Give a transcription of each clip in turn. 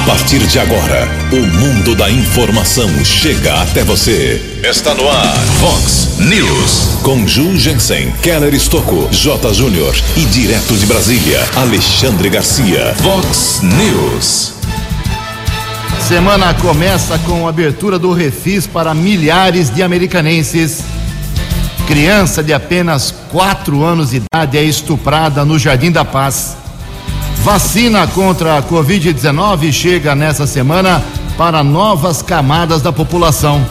A partir de agora, o mundo da informação chega até você. Está no ar, Fox News. Com Ju Jensen, Keller Estocco, J. Júnior e direto de Brasília, Alexandre Garcia. Fox News. Semana começa com a abertura do refis para milhares de americanenses. Criança de apenas 4 anos de idade é estuprada no Jardim da Paz. Vacina contra a Covid-19 chega nessa semana para novas camadas da população.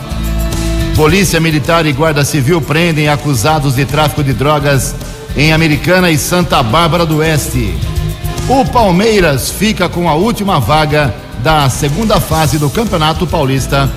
Polícia Militar e Guarda Civil prendem acusados de tráfico de drogas em Americana e Santa Bárbara do Oeste. O Palmeiras fica com a última vaga da segunda fase do Campeonato Paulista.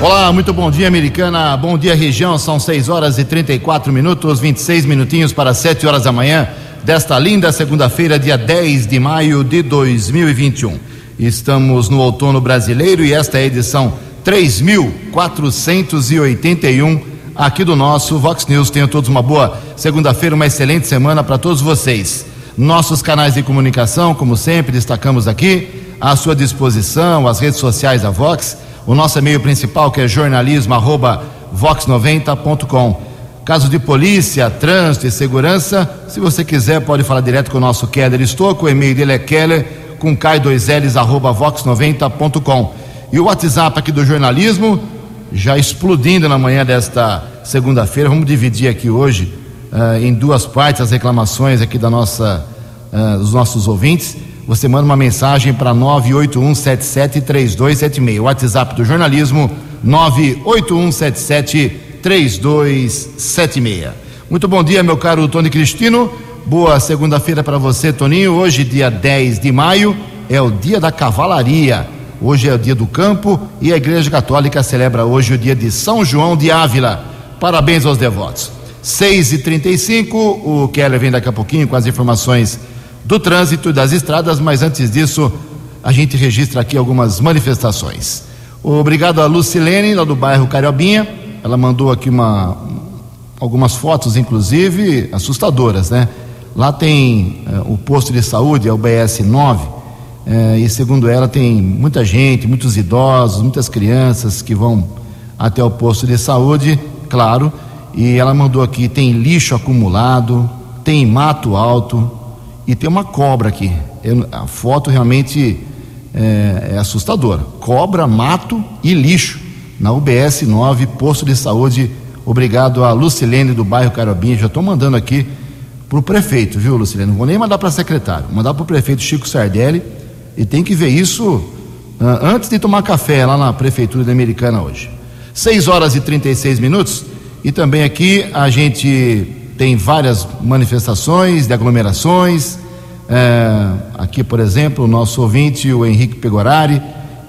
Olá, muito bom dia, Americana. Bom dia, região. São 6 horas e 34 minutos, 26 minutinhos para 7 horas da manhã desta linda segunda-feira, dia 10 de maio de 2021. Estamos no outono brasileiro e esta é a edição 3481 aqui do nosso Vox News. Tenham todos uma boa segunda-feira, uma excelente semana para todos vocês. Nossos canais de comunicação, como sempre, destacamos aqui, à sua disposição, as redes sociais da Vox, o nosso e-mail principal que é jornalismo@vox90.com Caso de polícia, trânsito e segurança, se você quiser, pode falar direto com o nosso Keller Estouco. O e-mail dele é keller com k2ls arroba vox90.com. E o WhatsApp aqui do jornalismo, já explodindo na manhã desta segunda-feira. Vamos dividir aqui hoje uh, em duas partes as reclamações aqui da nossa, uh, dos nossos ouvintes. Você manda uma mensagem para 981773276. O WhatsApp do jornalismo 98177 3276. Muito bom dia, meu caro Tony Cristino. Boa segunda-feira para você, Toninho. Hoje, dia 10 de maio, é o dia da cavalaria. Hoje é o dia do campo e a Igreja Católica celebra hoje o dia de São João de Ávila. Parabéns aos devotos. 6 e 35 o Keller vem daqui a pouquinho com as informações do trânsito e das estradas, mas antes disso, a gente registra aqui algumas manifestações. Obrigado a Lucilene, lá do bairro Cariobinha ela mandou aqui uma, algumas fotos, inclusive assustadoras, né? Lá tem uh, o posto de saúde, é o BS 9, uh, e segundo ela tem muita gente, muitos idosos, muitas crianças que vão até o posto de saúde, claro, e ela mandou aqui: tem lixo acumulado, tem mato alto e tem uma cobra aqui. Eu, a foto realmente é, é assustadora: cobra, mato e lixo na UBS 9, posto de saúde. Obrigado a Lucilene do bairro Carobinha. Já estou mandando aqui para o prefeito, viu, Lucilene? Não vou nem mandar para secretário, vou mandar para o prefeito Chico Sardelli. E tem que ver isso uh, antes de tomar café lá na prefeitura da Americana hoje. 6 horas e 36 minutos. E também aqui a gente tem várias manifestações de aglomerações. Uh, aqui, por exemplo, o nosso ouvinte, o Henrique Pegorari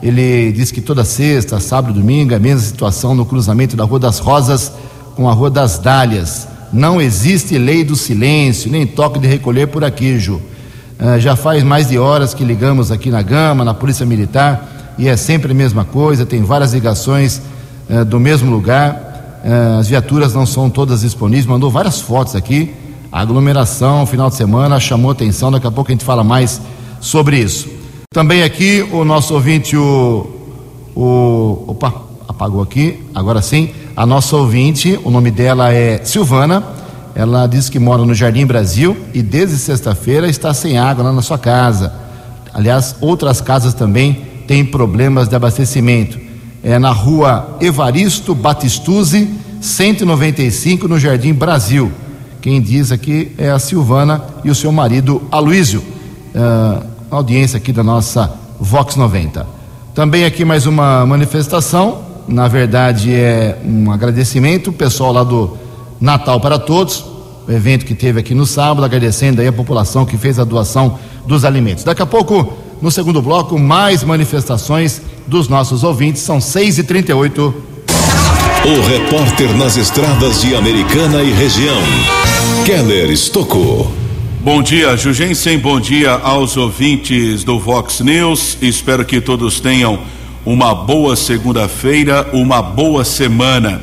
ele diz que toda sexta, sábado e domingo é a mesma situação no cruzamento da Rua das Rosas com a Rua das Dálias. Não existe lei do silêncio, nem toque de recolher por aqui, Ju. Uh, já faz mais de horas que ligamos aqui na Gama, na Polícia Militar, e é sempre a mesma coisa, tem várias ligações uh, do mesmo lugar. Uh, as viaturas não são todas disponíveis, mandou várias fotos aqui. A aglomeração, final de semana, chamou atenção, daqui a pouco a gente fala mais sobre isso. Também aqui o nosso ouvinte, o, o. Opa, apagou aqui, agora sim. A nossa ouvinte, o nome dela é Silvana. Ela diz que mora no Jardim Brasil e desde sexta-feira está sem água lá na sua casa. Aliás, outras casas também têm problemas de abastecimento. É na rua Evaristo Batistuzzi, 195, no Jardim Brasil. Quem diz aqui é a Silvana e o seu marido Aloísio. Uh, audiência aqui da nossa Vox 90. Também aqui mais uma manifestação, na verdade é um agradecimento, o pessoal lá do Natal para Todos, o evento que teve aqui no sábado, agradecendo aí a população que fez a doação dos alimentos. Daqui a pouco, no segundo bloco, mais manifestações dos nossos ouvintes, são 6 e 38 O repórter nas estradas de Americana e região, Keller Estocou. Bom dia, Jugensen. Bom dia aos ouvintes do Vox News. Espero que todos tenham uma boa segunda-feira, uma boa semana.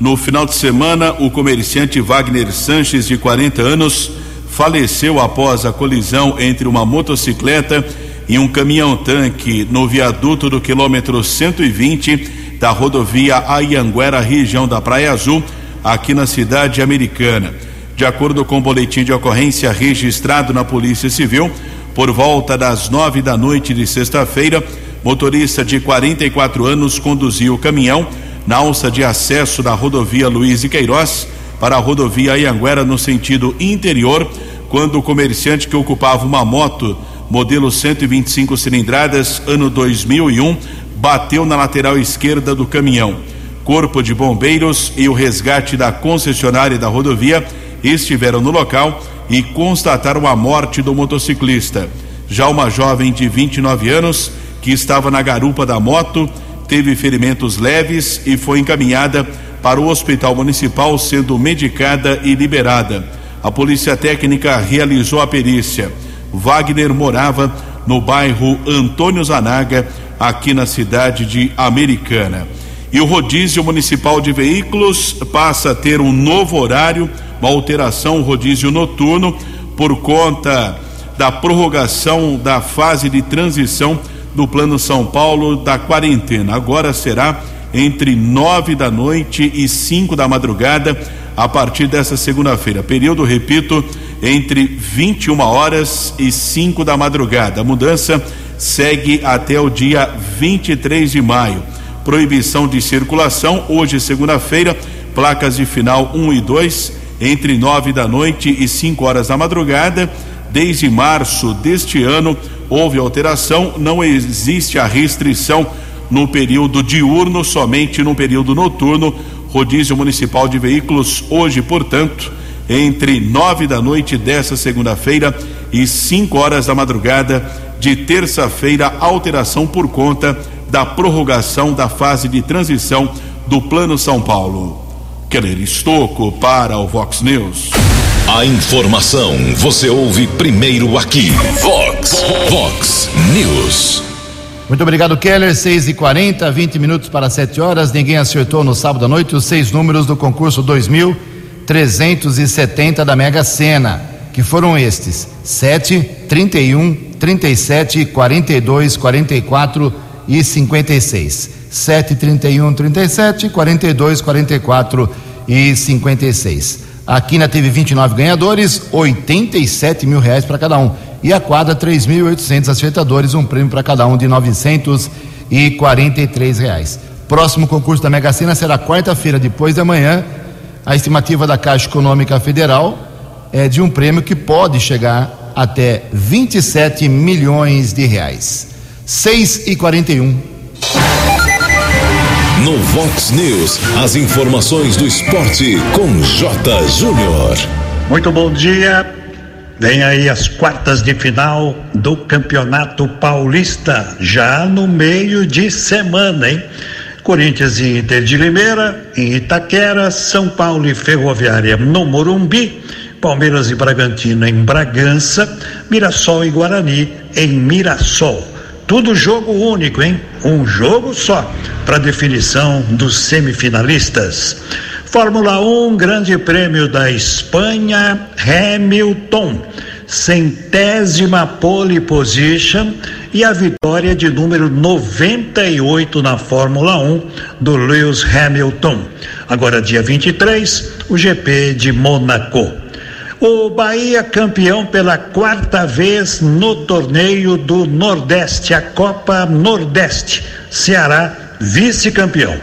No final de semana, o comerciante Wagner Sanches, de 40 anos, faleceu após a colisão entre uma motocicleta em um caminhão-tanque no viaduto do quilômetro 120 da rodovia Ayanguera, região da Praia Azul, aqui na cidade americana. De acordo com o boletim de ocorrência registrado na Polícia Civil, por volta das nove da noite de sexta-feira, motorista de 44 anos conduziu o caminhão na alça de acesso da rodovia Luiz e Queiroz para a rodovia Ianguera no sentido interior, quando o comerciante que ocupava uma moto modelo 125 cilindradas, ano 2001, bateu na lateral esquerda do caminhão. Corpo de bombeiros e o resgate da concessionária da rodovia estiveram no local e constataram a morte do motociclista. Já uma jovem de 29 anos, que estava na garupa da moto, teve ferimentos leves e foi encaminhada para o Hospital Municipal, sendo medicada e liberada. A Polícia Técnica realizou a perícia. Wagner morava no bairro Antônio Zanaga, aqui na cidade de Americana. E o rodízio municipal de veículos passa a ter um novo horário uma alteração, rodízio noturno, por conta da prorrogação da fase de transição do Plano São Paulo da quarentena. Agora será entre nove da noite e cinco da madrugada, a partir dessa segunda-feira. Período, repito, entre 21 horas e cinco da madrugada. A mudança segue até o dia 23 de maio. Proibição de circulação, hoje, segunda-feira, placas de final 1 e 2 entre nove da noite e cinco horas da madrugada. Desde março deste ano houve alteração, não existe a restrição no período diurno, somente no período noturno. Rodízio Municipal de Veículos, hoje, portanto, entre nove da noite desta segunda-feira e cinco horas da madrugada de terça-feira, alteração por conta da prorrogação da fase de transição do Plano São Paulo. Keller Estocco para o Vox News. A informação você ouve primeiro aqui. Vox, Vox News. Muito obrigado, Keller. 6 e 40 20 minutos para 7 horas. Ninguém acertou no sábado à noite os seis números do concurso 2370 da Mega Sena, que foram estes: 7, 31, 37, 42, 44 e 56. 7, 31, 37, 42, 44 e 56. A Quina teve 29 ganhadores, 87 mil reais para cada um. E a quadra, 3.800 acertadores, um prêmio para cada um de 943 reais. Próximo concurso da Mega Sena será quarta-feira, depois de amanhã. A estimativa da Caixa Econômica Federal é de um prêmio que pode chegar até 27 milhões de reais. 6 e 41. No Vox News, as informações do esporte com J. Júnior. Muito bom dia. Vem aí as quartas de final do Campeonato Paulista, já no meio de semana, hein? Corinthians e Inter de Limeira, em Itaquera, São Paulo e Ferroviária no Morumbi, Palmeiras e Bragantino em Bragança, Mirassol e Guarani em Mirassol. Tudo jogo único, hein? Um jogo só para definição dos semifinalistas. Fórmula 1, Grande Prêmio da Espanha, Hamilton, centésima pole position e a vitória de número 98 na Fórmula 1 do Lewis Hamilton. Agora, dia 23, o GP de Mônaco. O Bahia campeão pela quarta vez no torneio do Nordeste, a Copa Nordeste. Ceará vice-campeão.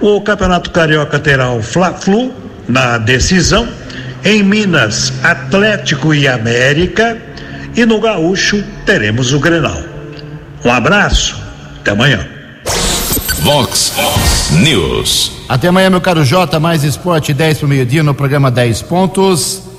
O Campeonato Carioca terá o Fla-Flu na decisão. Em Minas, Atlético e América. E no Gaúcho teremos o Grenal. Um abraço, até amanhã. Vox News. Até amanhã, meu caro Jota, mais esporte 10 para o meio-dia no programa 10 pontos.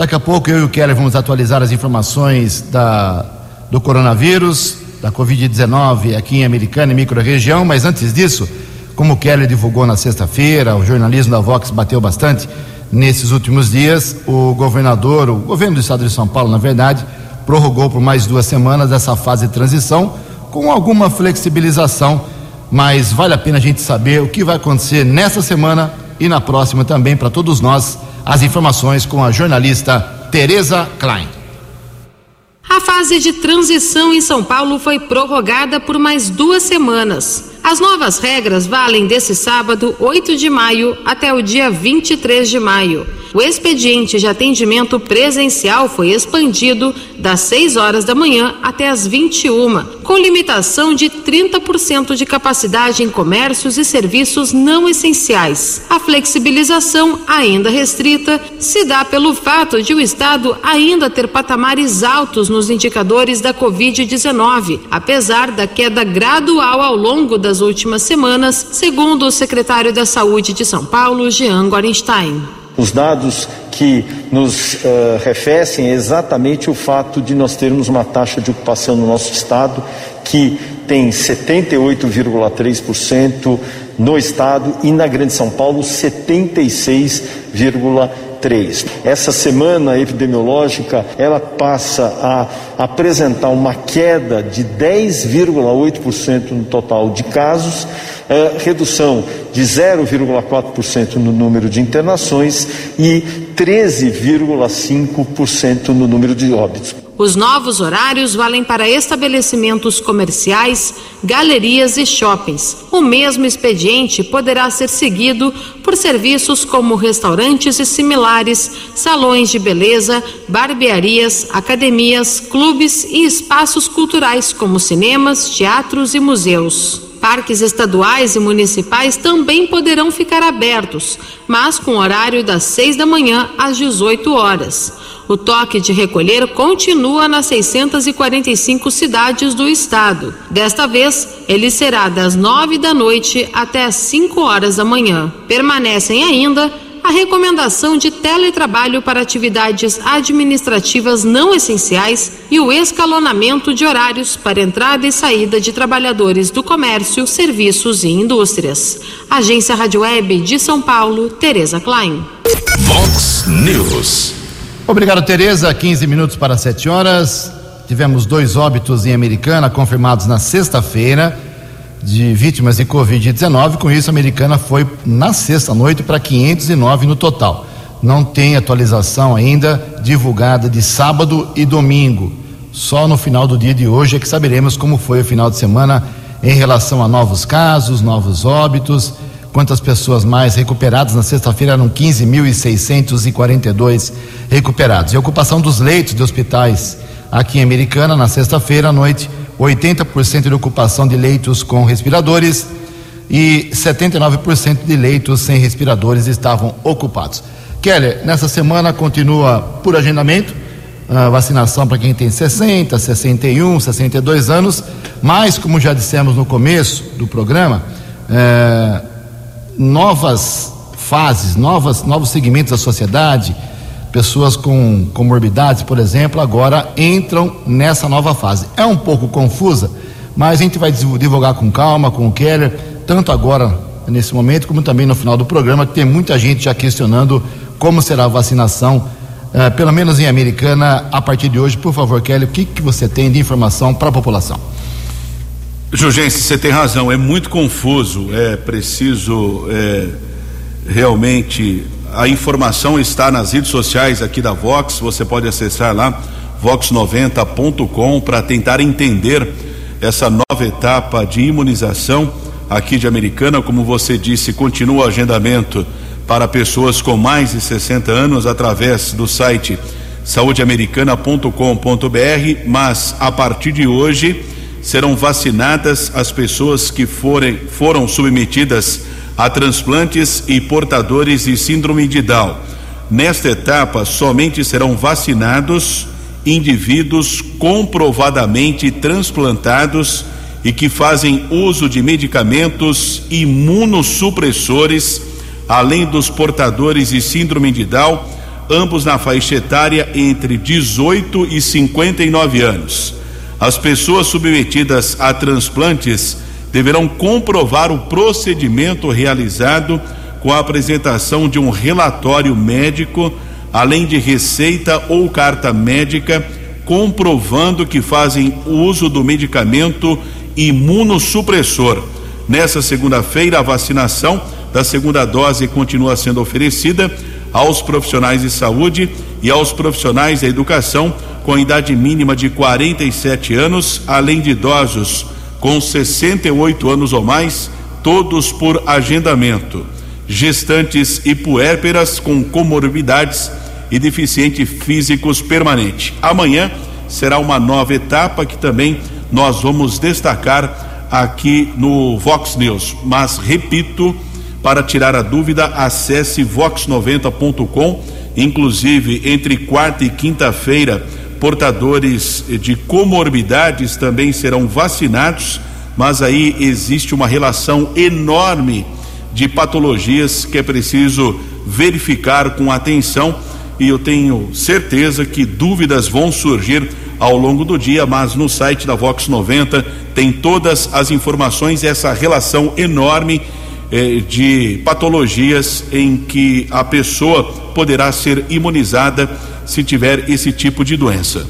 Daqui a pouco eu e o Keller vamos atualizar as informações da, do coronavírus, da Covid-19 aqui em Americana e microrregião, mas antes disso, como o Keller divulgou na sexta-feira, o jornalismo da Vox bateu bastante nesses últimos dias, o governador, o governo do estado de São Paulo, na verdade, prorrogou por mais duas semanas essa fase de transição, com alguma flexibilização, mas vale a pena a gente saber o que vai acontecer nessa semana e na próxima também para todos nós as informações com a jornalista Tereza Klein. A fase de transição em São Paulo foi prorrogada por mais duas semanas. As novas regras valem desse sábado, 8 de maio, até o dia 23 de maio. O expediente de atendimento presencial foi expandido das 6 horas da manhã até as 21, com limitação de 30% de capacidade em comércios e serviços não essenciais. A flexibilização, ainda restrita, se dá pelo fato de o Estado ainda ter patamares altos nos indicadores da Covid-19, apesar da queda gradual ao longo das últimas semanas, segundo o secretário da Saúde de São Paulo, Jean Gorenstein. Os dados que nos uh, refecem é exatamente o fato de nós termos uma taxa de ocupação no nosso estado que tem 78,3% no estado e na Grande São Paulo 76,3%. Essa semana epidemiológica ela passa a apresentar uma queda de 10,8% no total de casos, eh, redução de 0,4% no número de internações e 13,5% no número de óbitos. Os novos horários valem para estabelecimentos comerciais, galerias e shoppings. O mesmo expediente poderá ser seguido por serviços como restaurantes e similares, salões de beleza, barbearias, academias, clubes e espaços culturais como cinemas, teatros e museus. Parques estaduais e municipais também poderão ficar abertos, mas com horário das 6 da manhã às 18 horas. O toque de recolher continua nas 645 cidades do estado. Desta vez, ele será das 9 da noite até as 5 horas da manhã. Permanecem ainda a recomendação de teletrabalho para atividades administrativas não essenciais e o escalonamento de horários para entrada e saída de trabalhadores do comércio, serviços e indústrias. Agência Rádio Web de São Paulo, Tereza Klein. Vox News. Obrigado, Tereza. 15 minutos para 7 horas. Tivemos dois óbitos em Americana confirmados na sexta-feira de vítimas de Covid-19. Com isso, a americana foi na sexta-noite para 509 no total. Não tem atualização ainda divulgada de sábado e domingo. Só no final do dia de hoje é que saberemos como foi o final de semana em relação a novos casos, novos óbitos, quantas pessoas mais recuperadas. Na sexta-feira eram 15.642 recuperados. E a ocupação dos leitos de hospitais aqui em Americana, na sexta-feira à noite, 80% de ocupação de leitos com respiradores e 79% de leitos sem respiradores estavam ocupados. Keller, nessa semana continua por agendamento vacinação para quem tem 60, 61, 62 anos, mas, como já dissemos no começo do programa, é, novas fases, novas, novos segmentos da sociedade, pessoas com comorbidades, por exemplo, agora entram nessa nova fase. É um pouco confusa, mas a gente vai divulgar com calma, com o Keller, tanto agora, nesse momento, como também no final do programa, que tem muita gente já questionando como será a vacinação, uh, pelo menos em Americana, a partir de hoje. Por favor, Keller, o que, que você tem de informação para a população? Jurgense, você tem razão, é muito confuso, é preciso é, realmente a informação está nas redes sociais aqui da Vox, você pode acessar lá vox90.com para tentar entender essa nova etapa de imunização aqui de Americana, como você disse, continua o agendamento para pessoas com mais de 60 anos através do site saudeamericana.com.br, mas a partir de hoje serão vacinadas as pessoas que forem foram submetidas a transplantes e portadores de síndrome de Down. Nesta etapa, somente serão vacinados indivíduos comprovadamente transplantados e que fazem uso de medicamentos imunossupressores, além dos portadores de síndrome de Down, ambos na faixa etária entre 18 e 59 anos. As pessoas submetidas a transplantes deverão comprovar o procedimento realizado com a apresentação de um relatório médico, além de receita ou carta médica comprovando que fazem uso do medicamento imunossupressor. Nessa segunda-feira, a vacinação da segunda dose continua sendo oferecida aos profissionais de saúde e aos profissionais da educação com idade mínima de 47 anos, além de idosos com 68 anos ou mais, todos por agendamento. Gestantes e puérperas com comorbidades e deficiente físicos permanente. Amanhã será uma nova etapa que também nós vamos destacar aqui no Vox News. Mas repito, para tirar a dúvida, acesse vox90.com. Inclusive, entre quarta e quinta-feira, portadores de comorbidades também serão vacinados, mas aí existe uma relação enorme de patologias que é preciso verificar com atenção e eu tenho certeza que dúvidas vão surgir ao longo do dia, mas no site da Vox 90 tem todas as informações, essa relação enorme eh, de patologias em que a pessoa poderá ser imunizada se tiver esse tipo de doença.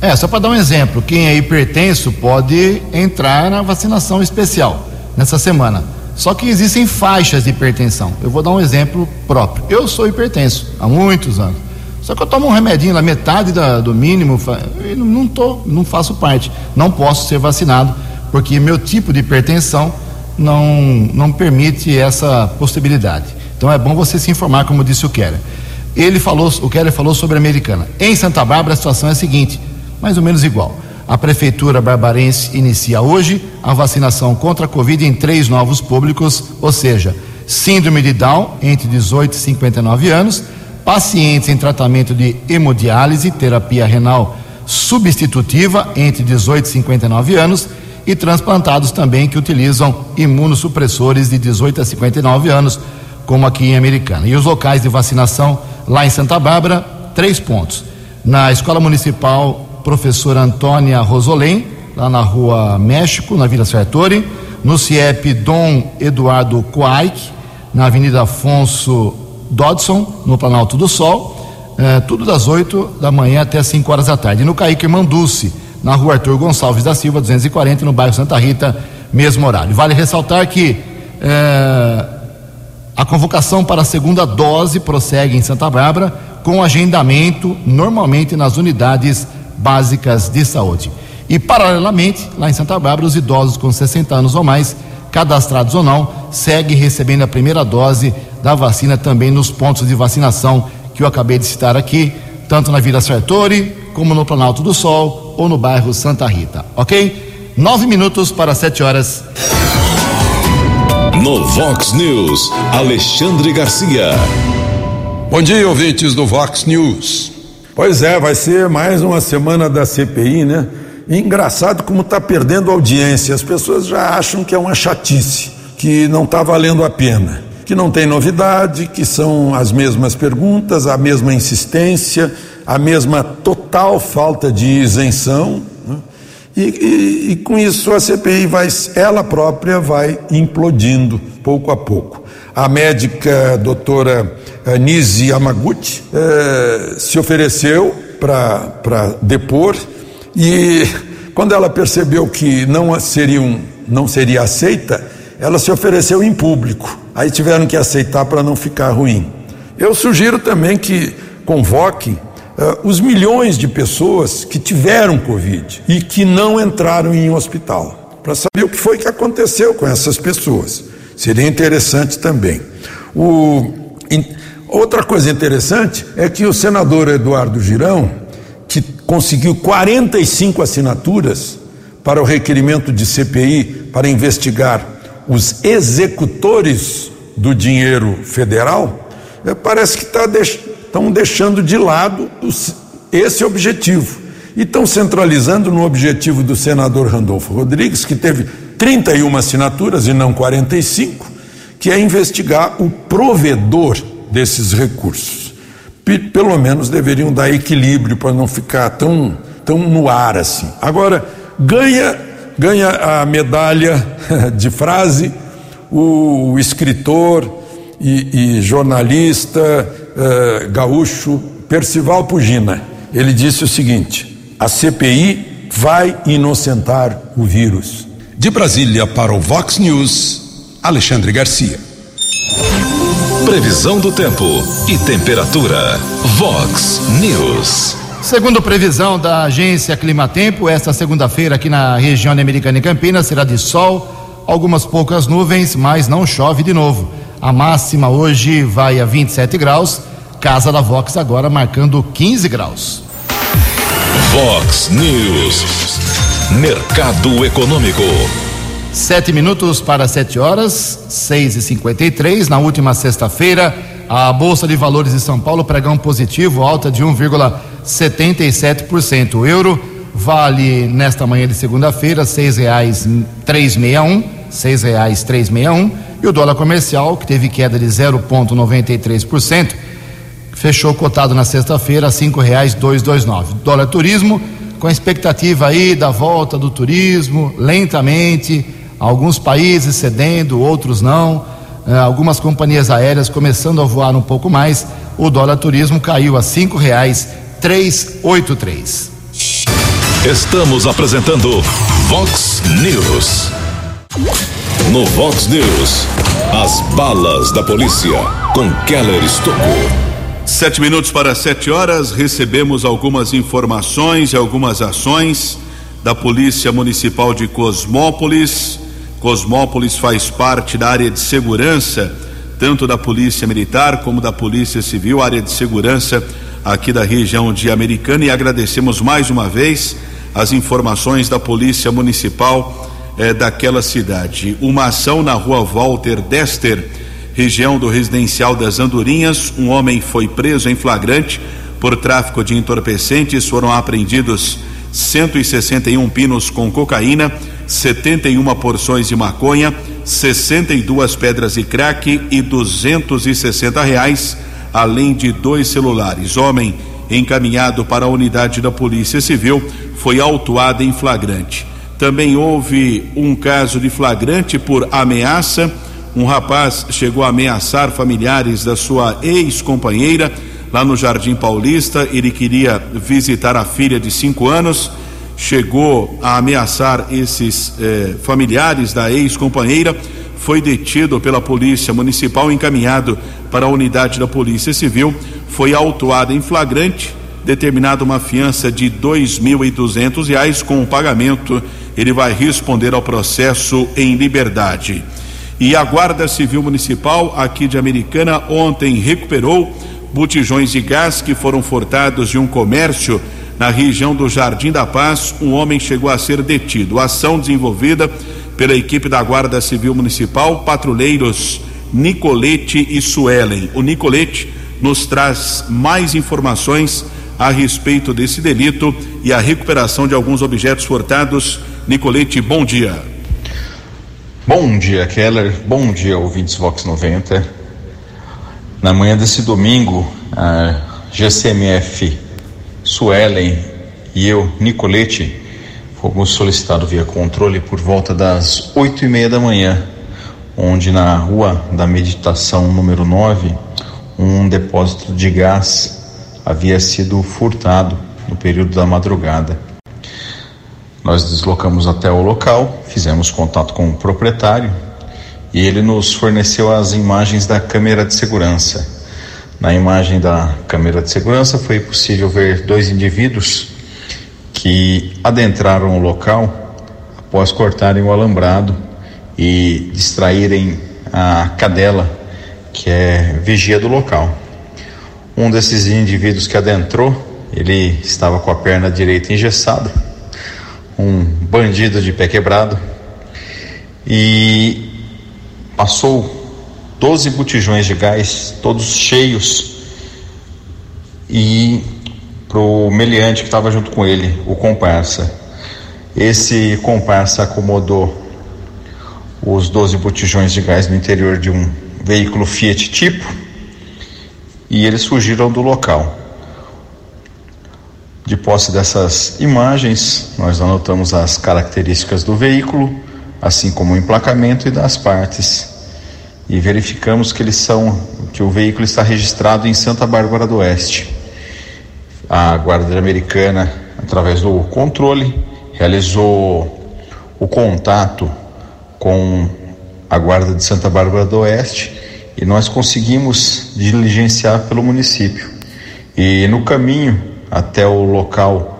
É, só para dar um exemplo, quem é hipertenso pode entrar na vacinação especial nessa semana. Só que existem faixas de hipertensão. Eu vou dar um exemplo próprio. Eu sou hipertenso há muitos anos. Só que eu tomo um remedinho na metade da, do mínimo, e não, tô, não faço parte. Não posso ser vacinado, porque meu tipo de hipertensão não, não permite essa possibilidade. Então é bom você se informar, como disse o Keller. Ele falou, o Keller falou sobre a americana. Em Santa Bárbara a situação é a seguinte, mais ou menos igual. A Prefeitura Barbarense inicia hoje a vacinação contra a Covid em três novos públicos, ou seja, síndrome de Down entre 18 e 59 anos, pacientes em tratamento de hemodiálise, terapia renal substitutiva entre 18 e 59 anos e transplantados também que utilizam imunossupressores de 18 a 59 anos, como aqui em Americana. E os locais de vacinação lá em Santa Bárbara, três pontos. Na Escola Municipal professora Antônia Rosolém, lá na rua México, na Vila Sartori, no CIEP Dom Eduardo Coaik, na Avenida Afonso Dodson, no Planalto do Sol, eh, tudo das 8 da manhã até as 5 horas da tarde. E no Caíque Manduce, na rua Arthur Gonçalves da Silva, 240, no bairro Santa Rita, mesmo horário. Vale ressaltar que eh, a convocação para a segunda dose prossegue em Santa Bárbara, com agendamento normalmente nas unidades básicas de saúde. E, paralelamente, lá em Santa Bárbara, os idosos com 60 anos ou mais, cadastrados ou não, seguem recebendo a primeira dose da vacina também nos pontos de vacinação que eu acabei de citar aqui, tanto na Vila Sartori, como no Planalto do Sol ou no bairro Santa Rita, ok? Nove minutos para sete horas. No Vox News, Alexandre Garcia. Bom dia, ouvintes do Vox News. Pois é, vai ser mais uma semana da CPI, né? E engraçado como está perdendo audiência. As pessoas já acham que é uma chatice, que não está valendo a pena, que não tem novidade, que são as mesmas perguntas, a mesma insistência, a mesma total falta de isenção. Né? E, e, e com isso a CPI vai, ela própria vai implodindo pouco a pouco. A médica doutora Nise Yamaguchi eh, se ofereceu para depor e quando ela percebeu que não seria, um, não seria aceita, ela se ofereceu em público. Aí tiveram que aceitar para não ficar ruim. Eu sugiro também que convoque eh, os milhões de pessoas que tiveram Covid e que não entraram em um hospital, para saber o que foi que aconteceu com essas pessoas. Seria interessante também. O, Outra coisa interessante é que o senador Eduardo Girão, que conseguiu 45 assinaturas para o requerimento de CPI para investigar os executores do dinheiro federal, é, parece que tá estão deixando de lado esse objetivo. E estão centralizando no objetivo do senador Randolfo Rodrigues, que teve 31 assinaturas e não 45, que é investigar o provedor desses recursos. Pelo menos deveriam dar equilíbrio para não ficar tão, tão no ar assim. Agora, ganha, ganha a medalha de frase o, escritor e, e jornalista uh, gaúcho Percival Pugina. Ele disse o seguinte: a CPI vai inocentar o vírus. De Brasília para o Vox News, Alexandre Garcia. Previsão do tempo e temperatura. Vox News. Segundo previsão da agência Climatempo, esta segunda-feira aqui na região americana e Campinas será de sol, algumas poucas nuvens, mas não chove de novo. A máxima hoje vai a 27 graus. Casa da Vox agora marcando 15 graus. Vox News. Mercado Econômico. Sete minutos para sete horas, seis e cinquenta e três. Na última sexta-feira, a Bolsa de Valores de São Paulo pregão positivo, alta de 1,77%. O euro vale nesta manhã de segunda-feira seis reais três meia um, seis reais três meia um. E o dólar comercial, que teve queda de 0,93%, fechou cotado na sexta-feira a cinco reais dois dois nove. Dólar turismo, com a expectativa aí da volta do turismo, lentamente, alguns países cedendo, outros não, uh, algumas companhias aéreas começando a voar um pouco mais, o dólar turismo caiu a cinco reais três oito três. Estamos apresentando Vox News. No Vox News, as balas da polícia com Keller Estocou. Sete minutos para sete horas, recebemos algumas informações e algumas ações da Polícia Municipal de Cosmópolis. Cosmópolis faz parte da área de segurança, tanto da Polícia Militar como da Polícia Civil, área de segurança aqui da região de Americana. E agradecemos mais uma vez as informações da Polícia Municipal eh, daquela cidade. Uma ação na rua Walter Dester região do residencial das Andorinhas, um homem foi preso em flagrante por tráfico de entorpecentes. Foram apreendidos 161 pinos com cocaína, 71 porções de maconha, 62 pedras de crack e 260 reais, além de dois celulares. Homem encaminhado para a unidade da Polícia Civil foi autuado em flagrante. Também houve um caso de flagrante por ameaça um rapaz chegou a ameaçar familiares da sua ex-companheira lá no Jardim Paulista. Ele queria visitar a filha de cinco anos, chegou a ameaçar esses eh, familiares da ex-companheira. Foi detido pela Polícia Municipal, encaminhado para a unidade da Polícia Civil. Foi autuado em flagrante, determinada uma fiança de duzentos reais com o pagamento. Ele vai responder ao processo em liberdade. E a Guarda Civil Municipal aqui de Americana ontem recuperou botijões de gás que foram furtados de um comércio na região do Jardim da Paz. Um homem chegou a ser detido. ação desenvolvida pela equipe da Guarda Civil Municipal, patrulheiros Nicolete e Suelen. O Nicolete nos traz mais informações a respeito desse delito e a recuperação de alguns objetos furtados. Nicolete, bom dia. Bom dia, Keller. Bom dia, ouvintes Vox 90. Na manhã desse domingo, a GCMF Suelen e eu, Nicolete, fomos solicitados via controle por volta das oito e meia da manhã, onde na rua da Meditação número 9, um depósito de gás havia sido furtado no período da madrugada. Nós deslocamos até o local, fizemos contato com o proprietário e ele nos forneceu as imagens da câmera de segurança. Na imagem da câmera de segurança foi possível ver dois indivíduos que adentraram o local após cortarem o alambrado e distraírem a cadela que é vigia do local. Um desses indivíduos que adentrou, ele estava com a perna direita engessada um bandido de pé quebrado e passou 12 botijões de gás, todos cheios, e pro meliante que estava junto com ele, o comparsa. Esse comparsa acomodou os 12 botijões de gás no interior de um veículo Fiat tipo e eles fugiram do local. De posse dessas imagens, nós anotamos as características do veículo, assim como o emplacamento e das partes, e verificamos que eles são que o veículo está registrado em Santa Bárbara do Oeste. A Guarda Americana, através do controle, realizou o contato com a Guarda de Santa Bárbara do Oeste e nós conseguimos diligenciar pelo município. E no caminho até o local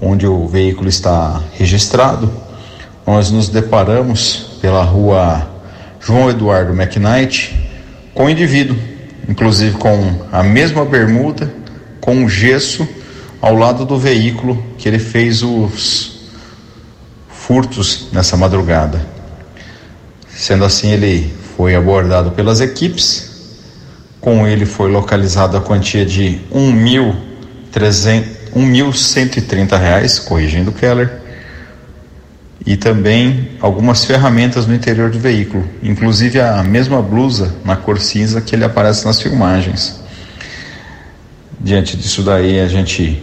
onde o veículo está registrado, nós nos deparamos pela rua João Eduardo McKnight com o indivíduo, inclusive com a mesma bermuda, com gesso ao lado do veículo que ele fez os furtos nessa madrugada. Sendo assim, ele foi abordado pelas equipes. Com ele foi localizada a quantia de um mil um mil cento e trinta reais, corrigindo Keller, e também algumas ferramentas no interior do veículo, inclusive a mesma blusa na cor cinza que ele aparece nas filmagens. Diante disso daí a gente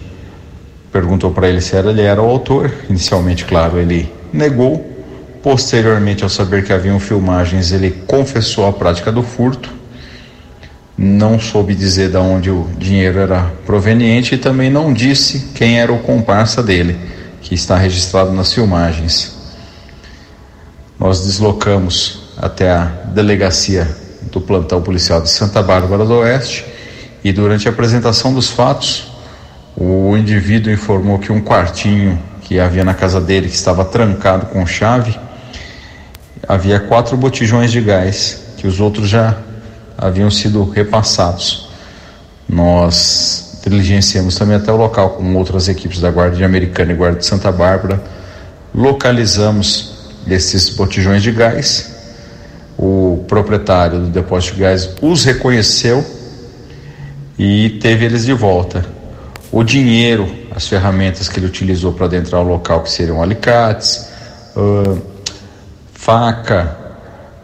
perguntou para ele se era, ele era o autor. Inicialmente, claro, ele negou. Posteriormente, ao saber que haviam filmagens, ele confessou a prática do furto. Não soube dizer de onde o dinheiro era proveniente e também não disse quem era o comparsa dele, que está registrado nas filmagens. Nós deslocamos até a delegacia do plantão policial de Santa Bárbara do Oeste e durante a apresentação dos fatos, o indivíduo informou que um quartinho que havia na casa dele, que estava trancado com chave, havia quatro botijões de gás, que os outros já haviam sido repassados. Nós diligenciamos também até o local com outras equipes da Guarda Americana e Guarda de Santa Bárbara, localizamos esses botijões de gás. O proprietário do depósito de gás os reconheceu e teve eles de volta o dinheiro, as ferramentas que ele utilizou para adentrar o local, que seriam alicates, uh, faca,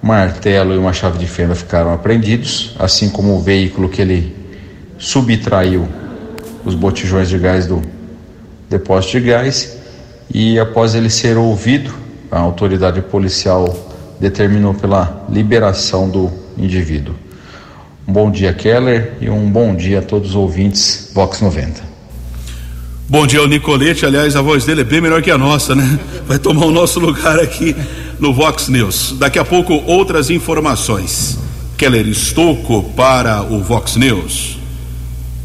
martelo e uma chave de fenda ficaram apreendidos, assim como o veículo que ele subtraiu os botijões de gás do depósito de gás e após ele ser ouvido, a autoridade policial determinou pela liberação do indivíduo. Um bom dia, Keller, e um bom dia a todos os ouvintes Vox 90. Bom dia, o Nicolete. Aliás, a voz dele é bem melhor que a nossa, né? Vai tomar o nosso lugar aqui no Vox News. Daqui a pouco, outras informações. Keller Estocco para o Vox News.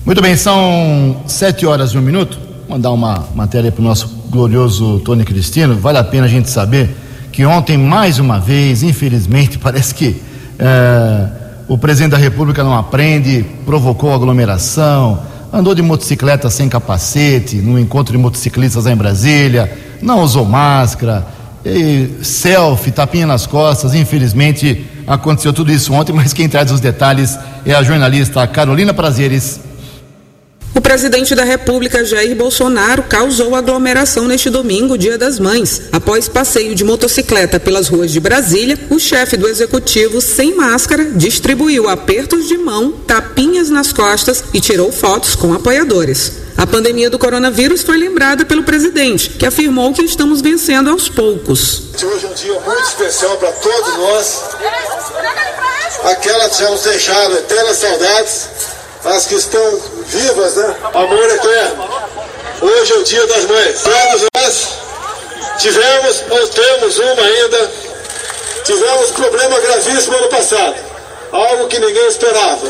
Muito bem, são sete horas e um minuto. Vou mandar uma matéria para o nosso glorioso Tony Cristino. Vale a pena a gente saber que ontem, mais uma vez, infelizmente, parece que é, o presidente da República não aprende, provocou aglomeração andou de motocicleta sem capacete, no encontro de motociclistas em Brasília, não usou máscara, selfie, tapinha nas costas. Infelizmente aconteceu tudo isso ontem, mas quem traz os detalhes é a jornalista Carolina Prazeres. O presidente da República, Jair Bolsonaro, causou aglomeração neste domingo, Dia das Mães. Após passeio de motocicleta pelas ruas de Brasília, o chefe do executivo, sem máscara, distribuiu apertos de mão, tapinhas nas costas e tirou fotos com apoiadores. A pandemia do coronavírus foi lembrada pelo presidente, que afirmou que estamos vencendo aos poucos. Hoje é um dia muito especial para todos nós. Aquelas que já nos deixaram eternas saudades as que estão vivas, né? Amor eterno. Hoje é o dia das mães. Todos nós tivemos ou temos uma ainda, tivemos problema gravíssimo ano passado. Algo que ninguém esperava.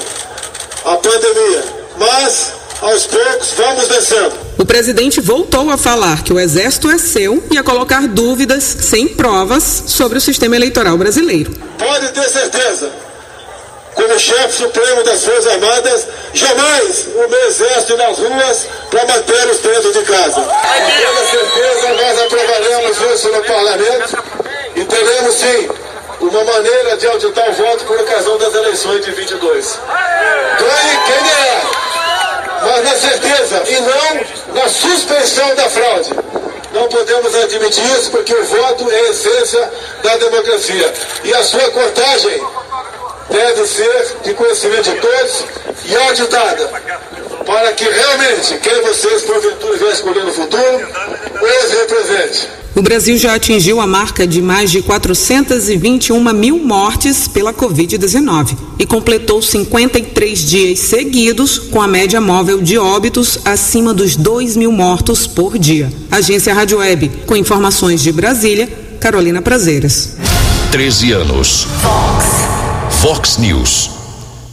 A pandemia. Mas aos poucos vamos descendo. O presidente voltou a falar que o exército é seu e a colocar dúvidas sem provas sobre o sistema eleitoral brasileiro. Pode ter certeza como chefe supremo das Forças Armadas, jamais o meu exército nas ruas para mantê-los dentro de casa. Com toda certeza, nós aprovaremos isso no parlamento e teremos sim uma maneira de auditar o voto por ocasião das eleições de 22. Ganhe quem ganhar, mas na certeza e não na suspensão da fraude. Não podemos admitir isso porque o voto é a essência da democracia. E a sua contagem deve ser de conhecimento de todos e auditada, para que realmente quem vocês porventura vier escolher no futuro, os represente. O Brasil já atingiu a marca de mais de 421 mil mortes pela Covid-19 e completou 53 dias seguidos com a média móvel de óbitos acima dos 2 mil mortos por dia. Agência Rádio Web, com informações de Brasília, Carolina Prazeres. 13 anos. Fox. Fox News.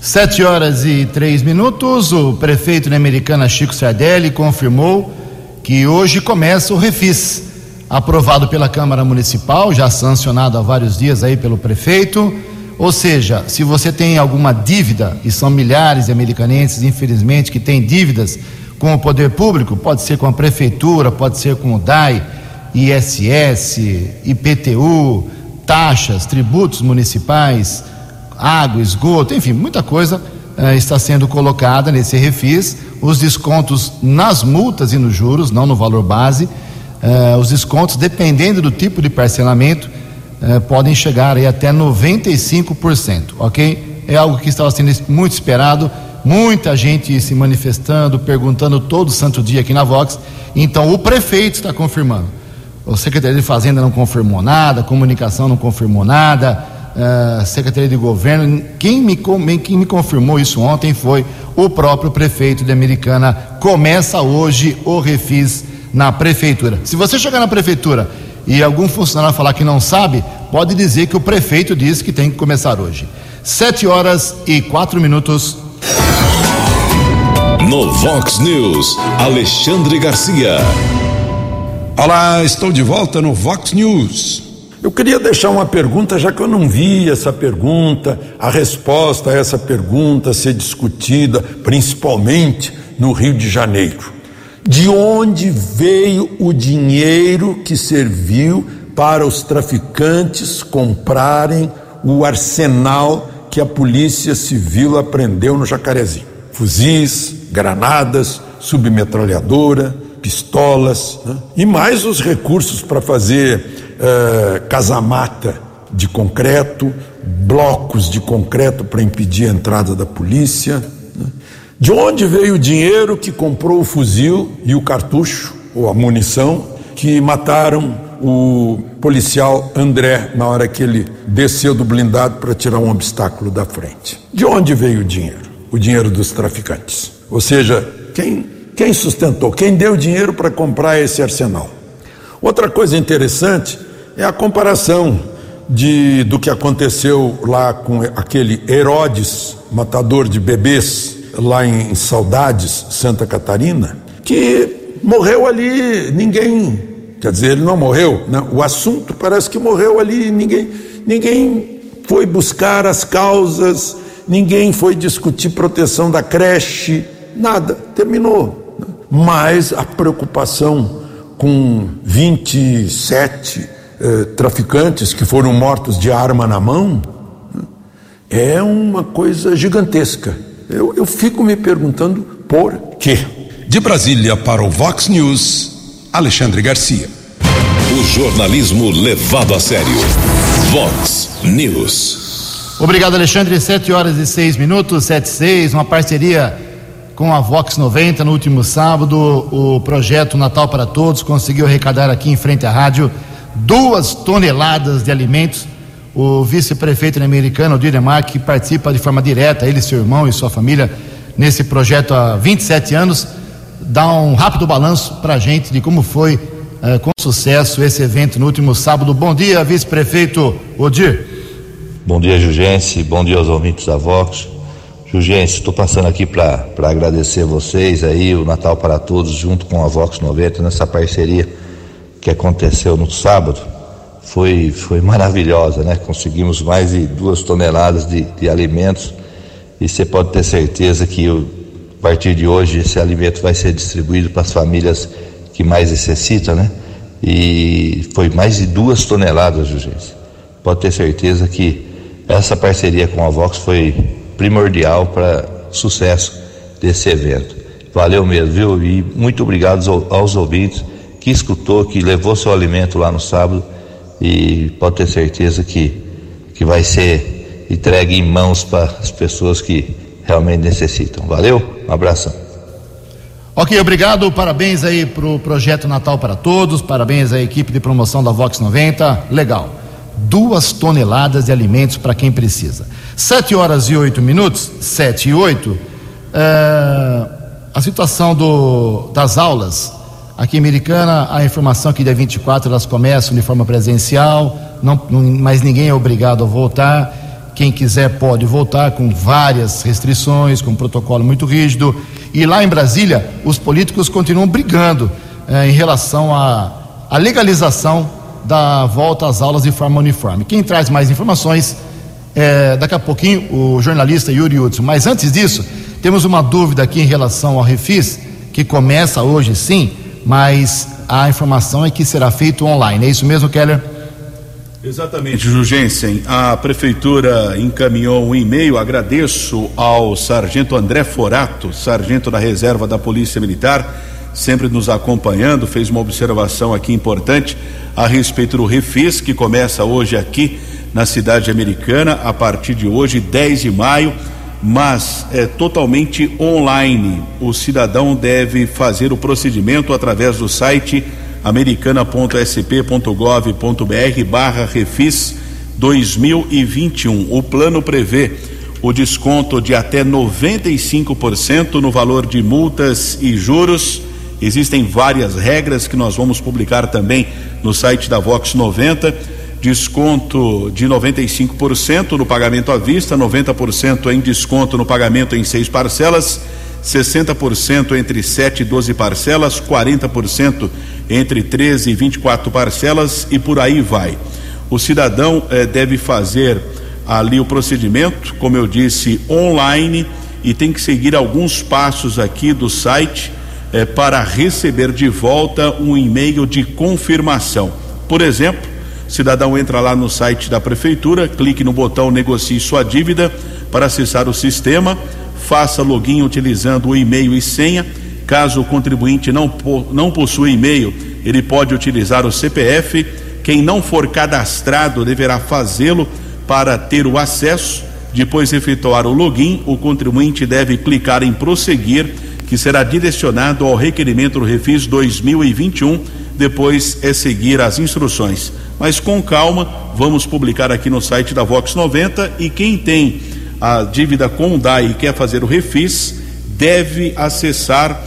Sete horas e três minutos, o prefeito da Americana Chico Sardelli confirmou que hoje começa o refis, aprovado pela Câmara Municipal, já sancionado há vários dias aí pelo prefeito. Ou seja, se você tem alguma dívida, e são milhares de americanenses, infelizmente, que têm dívidas com o poder público, pode ser com a prefeitura, pode ser com o DAI, ISS, IPTU, taxas, tributos municipais, água, esgoto, enfim, muita coisa uh, está sendo colocada nesse refis. Os descontos nas multas e nos juros, não no valor base. Uh, os descontos, dependendo do tipo de parcelamento, uh, podem chegar aí até 95%, ok? É algo que estava sendo muito esperado, muita gente se manifestando, perguntando todo santo dia aqui na Vox. Então, o prefeito está confirmando. O secretário de Fazenda não confirmou nada, a comunicação não confirmou nada, a Secretaria de Governo. Quem me, quem me confirmou isso ontem foi o próprio prefeito de Americana. Começa hoje o refis na prefeitura. Se você chegar na prefeitura e algum funcionário falar que não sabe, pode dizer que o prefeito disse que tem que começar hoje. Sete horas e quatro minutos. No Vox News, Alexandre Garcia. Olá, estou de volta no Vox News. Eu queria deixar uma pergunta, já que eu não vi essa pergunta, a resposta a essa pergunta ser discutida, principalmente no Rio de Janeiro. De onde veio o dinheiro que serviu para os traficantes comprarem o arsenal que a Polícia Civil apreendeu no Jacarezinho? Fuzis, granadas, submetralhadora pistolas, né? e mais os recursos para fazer uh, casamata de concreto, blocos de concreto para impedir a entrada da polícia. De onde veio o dinheiro que comprou o fuzil e o cartucho, ou a munição, que mataram o policial André na hora que ele desceu do blindado para tirar um obstáculo da frente? De onde veio o dinheiro? O dinheiro dos traficantes. Ou seja, quem quem sustentou? Quem deu dinheiro para comprar esse arsenal? Outra coisa interessante é a comparação de, do que aconteceu lá com aquele Herodes, matador de bebês, lá em Saudades, Santa Catarina, que morreu ali, ninguém. Quer dizer, ele não morreu, né? o assunto parece que morreu ali, ninguém, ninguém foi buscar as causas, ninguém foi discutir proteção da creche, nada, terminou mas a preocupação com 27 eh, traficantes que foram mortos de arma na mão né, é uma coisa gigantesca. Eu, eu fico me perguntando por quê. De Brasília para o Vox News, Alexandre Garcia. O jornalismo levado a sério. Vox News. Obrigado, Alexandre. Sete horas e seis minutos, sete e seis, uma parceria com a Vox 90 no último sábado. O projeto Natal para Todos conseguiu arrecadar aqui em frente à rádio duas toneladas de alimentos. O vice-prefeito americano, Diremar, que participa de forma direta, ele, seu irmão e sua família, nesse projeto há 27 anos, dá um rápido balanço para a gente de como foi eh, com sucesso esse evento no último sábado. Bom dia, vice-prefeito Odir. Bom dia, Jugense. Bom dia aos ouvintes da Vox. Jurgense, estou passando aqui para agradecer vocês aí, o Natal para Todos, junto com a Vox 90, nessa parceria que aconteceu no sábado. Foi, foi maravilhosa, né? Conseguimos mais de duas toneladas de, de alimentos e você pode ter certeza que a partir de hoje esse alimento vai ser distribuído para as famílias que mais necessitam, né? E foi mais de duas toneladas, Jurgense. Pode ter certeza que essa parceria com a Vox foi primordial para sucesso desse evento. Valeu mesmo, viu? E muito obrigado aos, aos ouvintes que escutou, que levou seu alimento lá no sábado e pode ter certeza que, que vai ser entregue em mãos para as pessoas que realmente necessitam. Valeu? Um abração. Ok, obrigado. Parabéns aí para o projeto Natal para Todos. Parabéns à equipe de promoção da Vox 90. Legal duas toneladas de alimentos para quem precisa. Sete horas e oito minutos, sete e oito, é, a situação do, das aulas aqui em Americana, a informação que dia 24 elas começam de forma presencial, não, não, mas ninguém é obrigado a voltar. Quem quiser pode voltar com várias restrições, com um protocolo muito rígido. E lá em Brasília, os políticos continuam brigando eh, em relação à, à legalização da volta às aulas de forma uniforme. Quem traz mais informações é, daqui a pouquinho o jornalista Yuri Hudson. Mas antes disso, temos uma dúvida aqui em relação ao Refis, que começa hoje sim, mas a informação é que será feito online. É isso mesmo, Keller? Exatamente, Jugensen. A prefeitura encaminhou um e-mail. Agradeço ao sargento André Forato, sargento da reserva da Polícia Militar, sempre nos acompanhando, fez uma observação aqui importante a respeito do Refis, que começa hoje aqui na cidade americana, a partir de hoje, 10 de maio, mas é totalmente online. O cidadão deve fazer o procedimento através do site americana.sp.gov.br barra Refis 2021. O plano prevê o desconto de até 95% no valor de multas e juros. Existem várias regras que nós vamos publicar também no site da Vox 90. Desconto de 95% no pagamento à vista, 90% em desconto no pagamento em seis parcelas, 60% entre 7 e 12 parcelas, 40% entre 13 e 24 parcelas e por aí vai. O cidadão eh, deve fazer ali o procedimento, como eu disse, online e tem que seguir alguns passos aqui do site eh, para receber de volta um e-mail de confirmação. Por exemplo, cidadão entra lá no site da prefeitura, clique no botão negocie sua dívida para acessar o sistema, faça login utilizando o e-mail e senha. Caso o contribuinte não, não possua e-mail, ele pode utilizar o CPF. Quem não for cadastrado deverá fazê-lo para ter o acesso. Depois de efetuar o login, o contribuinte deve clicar em prosseguir, que será direcionado ao requerimento do Refis 2021. Depois é seguir as instruções. Mas com calma, vamos publicar aqui no site da Vox 90 e quem tem a dívida com o DAI e quer fazer o refis, deve acessar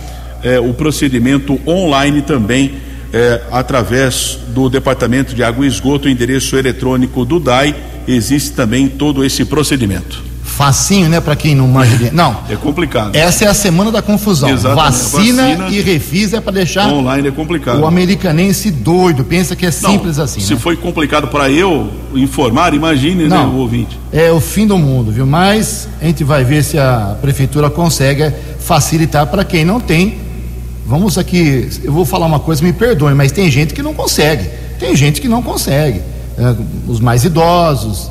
eh, o procedimento online também eh, através do Departamento de Água e Esgoto, o endereço eletrônico do DAI, existe também todo esse procedimento. Facinho, né, para quem não manja. Não. É complicado. Essa é a semana da confusão. Vacina, Vacina, e refis é para deixar online é complicado. O americanense doido, pensa que é simples não, assim. Se né? foi complicado para eu informar, imagine, não, né, o ouvinte. É o fim do mundo, viu? Mas a gente vai ver se a prefeitura consegue facilitar para quem não tem. Vamos aqui, eu vou falar uma coisa, me perdoe, mas tem gente que não consegue. Tem gente que não consegue. É, os mais idosos,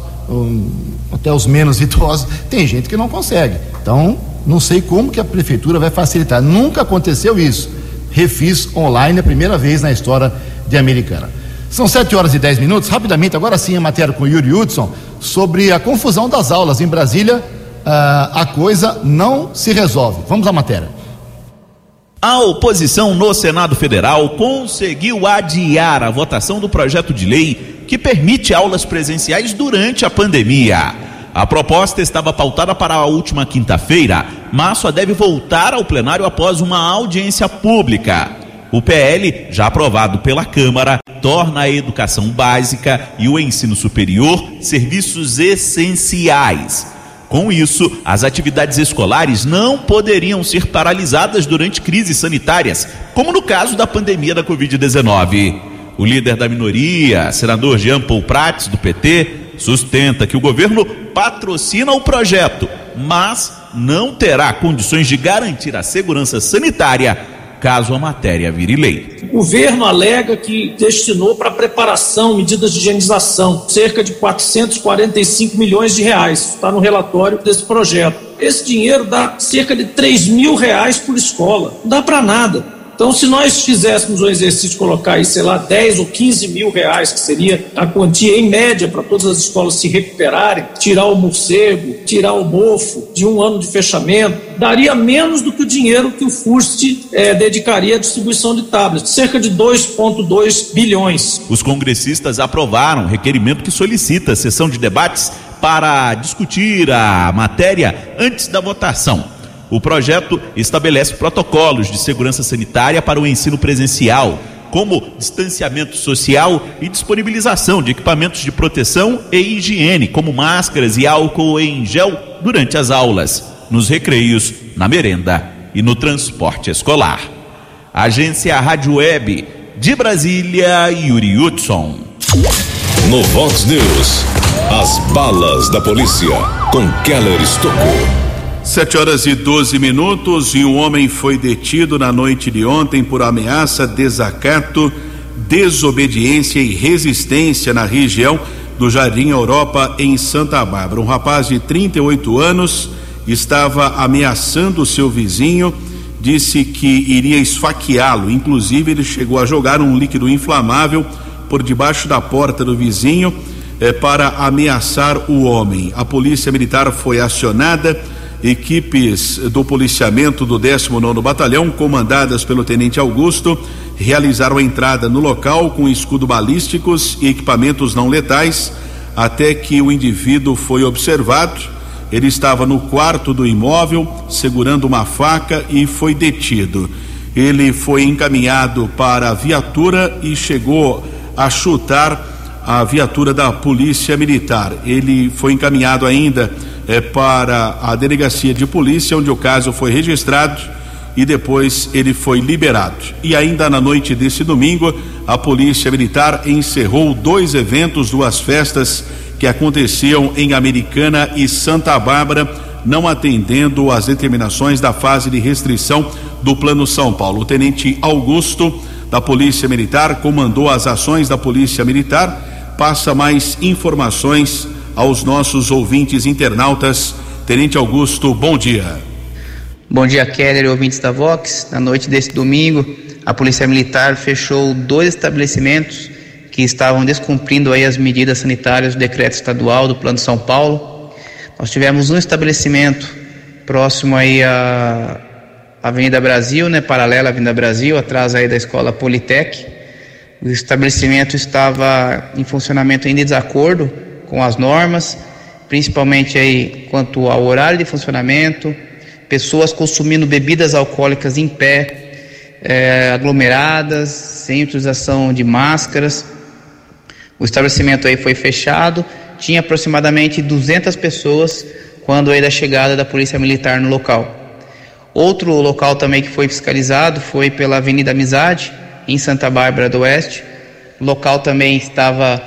até os menos idosos, tem gente que não consegue. Então, não sei como que a prefeitura vai facilitar. Nunca aconteceu isso. Refis online, a primeira vez na história de Americana. São 7 horas e 10 minutos. Rapidamente, agora sim, a matéria com Yuri Hudson sobre a confusão das aulas em Brasília. Uh, a coisa não se resolve. Vamos à matéria. A oposição no Senado Federal conseguiu adiar a votação do projeto de lei que permite aulas presenciais durante a pandemia. A proposta estava pautada para a última quinta-feira, mas só deve voltar ao plenário após uma audiência pública. O PL, já aprovado pela Câmara, torna a educação básica e o ensino superior serviços essenciais. Com isso, as atividades escolares não poderiam ser paralisadas durante crises sanitárias, como no caso da pandemia da Covid-19. O líder da minoria, senador Jean Paul Prats, do PT, sustenta que o governo patrocina o projeto, mas não terá condições de garantir a segurança sanitária caso a matéria vire lei. O governo alega que destinou para preparação, medidas de higienização, cerca de 445 milhões de reais. Está no relatório desse projeto. Esse dinheiro dá cerca de 3 mil reais por escola. Não dá para nada. Então, se nós fizéssemos um exercício de colocar aí, sei lá, 10 ou 15 mil reais, que seria a quantia em média para todas as escolas se recuperarem, tirar o morcego, tirar o mofo de um ano de fechamento, daria menos do que o dinheiro que o FURST é, dedicaria à distribuição de tablets, cerca de 2,2 bilhões. Os congressistas aprovaram requerimento que solicita a sessão de debates para discutir a matéria antes da votação. O projeto estabelece protocolos de segurança sanitária para o ensino presencial, como distanciamento social e disponibilização de equipamentos de proteção e higiene, como máscaras e álcool em gel durante as aulas, nos recreios, na merenda e no transporte escolar. Agência Rádio Web de Brasília, Yuri Hudson. No Vox News, as balas da polícia com Keller Estocou. Sete horas e 12 minutos e um homem foi detido na noite de ontem por ameaça, desacato, desobediência e resistência na região do Jardim Europa, em Santa Bárbara. Um rapaz de 38 anos estava ameaçando seu vizinho, disse que iria esfaqueá-lo. Inclusive, ele chegou a jogar um líquido inflamável por debaixo da porta do vizinho eh, para ameaçar o homem. A polícia militar foi acionada equipes do policiamento do 19 Batalhão, comandadas pelo Tenente Augusto, realizaram a entrada no local com escudo balísticos e equipamentos não letais, até que o indivíduo foi observado. Ele estava no quarto do imóvel, segurando uma faca e foi detido. Ele foi encaminhado para a viatura e chegou a chutar a viatura da Polícia Militar. Ele foi encaminhado ainda é, para a delegacia de polícia, onde o caso foi registrado e depois ele foi liberado. E ainda na noite desse domingo, a Polícia Militar encerrou dois eventos, duas festas que aconteciam em Americana e Santa Bárbara, não atendendo às determinações da fase de restrição do Plano São Paulo. O tenente Augusto, da Polícia Militar, comandou as ações da Polícia Militar, passa mais informações aos nossos ouvintes internautas. Tenente Augusto, bom dia. Bom dia, Keller e ouvintes da Vox. Na noite desse domingo, a Polícia Militar fechou dois estabelecimentos que estavam descumprindo aí as medidas sanitárias do decreto estadual do Plano São Paulo. Nós tivemos um estabelecimento próximo aí à Avenida Brasil, né, paralela à Avenida Brasil, atrás aí da Escola Politec. O estabelecimento estava em funcionamento em desacordo com as normas, principalmente aí quanto ao horário de funcionamento, pessoas consumindo bebidas alcoólicas em pé, é, aglomeradas, sem utilização de máscaras. O estabelecimento aí foi fechado, tinha aproximadamente 200 pessoas quando aí da chegada da Polícia Militar no local. Outro local também que foi fiscalizado foi pela Avenida Amizade, em Santa Bárbara do Oeste. O local também estava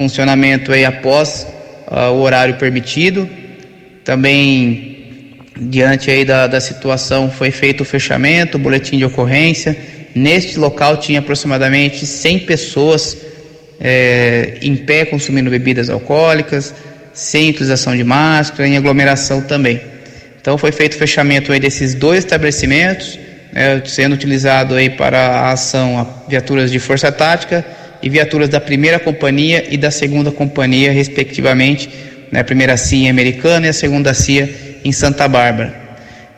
funcionamento aí após uh, o horário permitido. Também, diante aí da, da situação, foi feito o fechamento, o boletim de ocorrência. Neste local tinha aproximadamente 100 pessoas é, em pé consumindo bebidas alcoólicas, sem utilização de máscara, em aglomeração também. Então foi feito o fechamento aí desses dois estabelecimentos, né, sendo utilizado aí para a ação a viaturas de força tática e viaturas da primeira companhia e da segunda companhia, respectivamente, né, a primeira CIA americana e a segunda CIA em Santa Bárbara.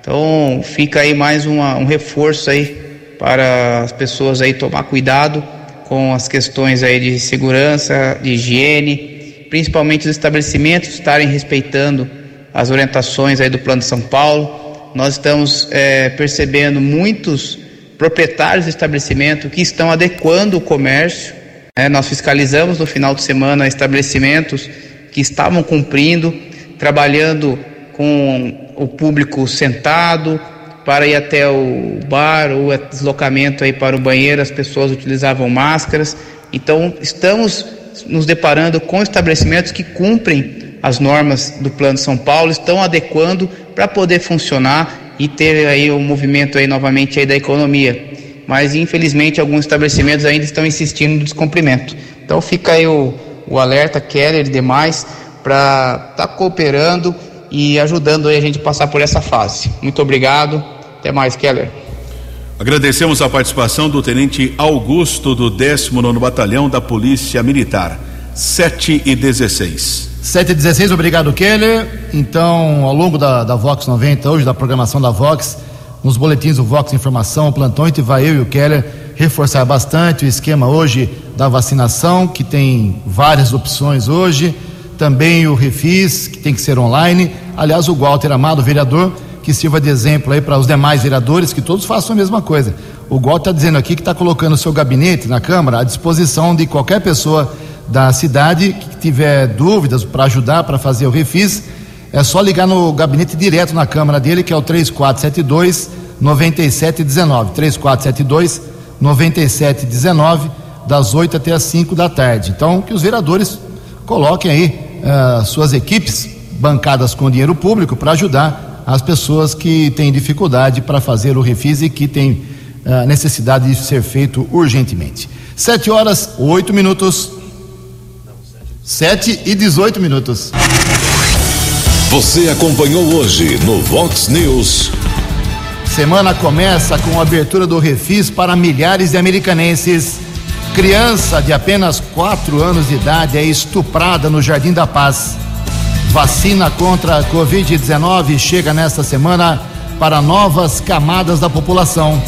Então fica aí mais uma, um reforço aí para as pessoas aí tomar cuidado com as questões aí de segurança, de higiene, principalmente os estabelecimentos estarem respeitando as orientações aí do Plano de São Paulo. Nós estamos é, percebendo muitos proprietários de estabelecimento que estão adequando o comércio é, nós fiscalizamos no final de semana estabelecimentos que estavam cumprindo, trabalhando com o público sentado para ir até o bar ou deslocamento aí para o banheiro, as pessoas utilizavam máscaras. Então, estamos nos deparando com estabelecimentos que cumprem as normas do Plano São Paulo, estão adequando para poder funcionar e ter aí o movimento aí novamente aí da economia mas infelizmente alguns estabelecimentos ainda estão insistindo no descumprimento. Então fica aí o, o alerta, Keller e demais, para estar tá cooperando e ajudando a gente a passar por essa fase. Muito obrigado. Até mais, Keller. Agradecemos a participação do Tenente Augusto do 19 Batalhão da Polícia Militar. 7 e 16. 7 e 16, obrigado, Keller. Então, ao longo da, da Vox 90, hoje, da programação da Vox, nos boletins do Vox Informação, o plantão, e vai eu e o Keller reforçar bastante o esquema hoje da vacinação, que tem várias opções hoje, também o refis, que tem que ser online. Aliás, o Walter Amado, vereador, que sirva de exemplo aí para os demais vereadores, que todos façam a mesma coisa. O Gol está dizendo aqui que está colocando o seu gabinete na Câmara à disposição de qualquer pessoa da cidade que tiver dúvidas para ajudar para fazer o refis. É só ligar no gabinete direto na Câmara dele, que é o 3472 9719. 3472 9719, das 8 até as 5 da tarde. Então, que os vereadores coloquem aí uh, suas equipes bancadas com dinheiro público para ajudar as pessoas que têm dificuldade para fazer o refis e que têm a necessidade de ser feito urgentemente. Sete horas, oito minutos. Sete e dezoito minutos. Você acompanhou hoje no Vox News. Semana começa com a abertura do refis para milhares de americanenses. Criança de apenas quatro anos de idade é estuprada no Jardim da Paz. Vacina contra a Covid-19 chega nesta semana para novas camadas da população.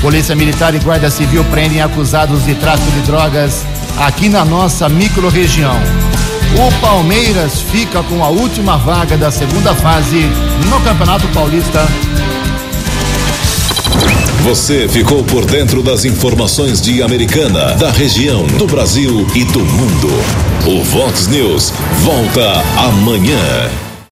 Polícia Militar e Guarda Civil prendem acusados de tráfico de drogas aqui na nossa microrregião. O Palmeiras fica com a última vaga da segunda fase no Campeonato Paulista. Você ficou por dentro das informações de Americana, da região, do Brasil e do mundo. O Vox News volta amanhã.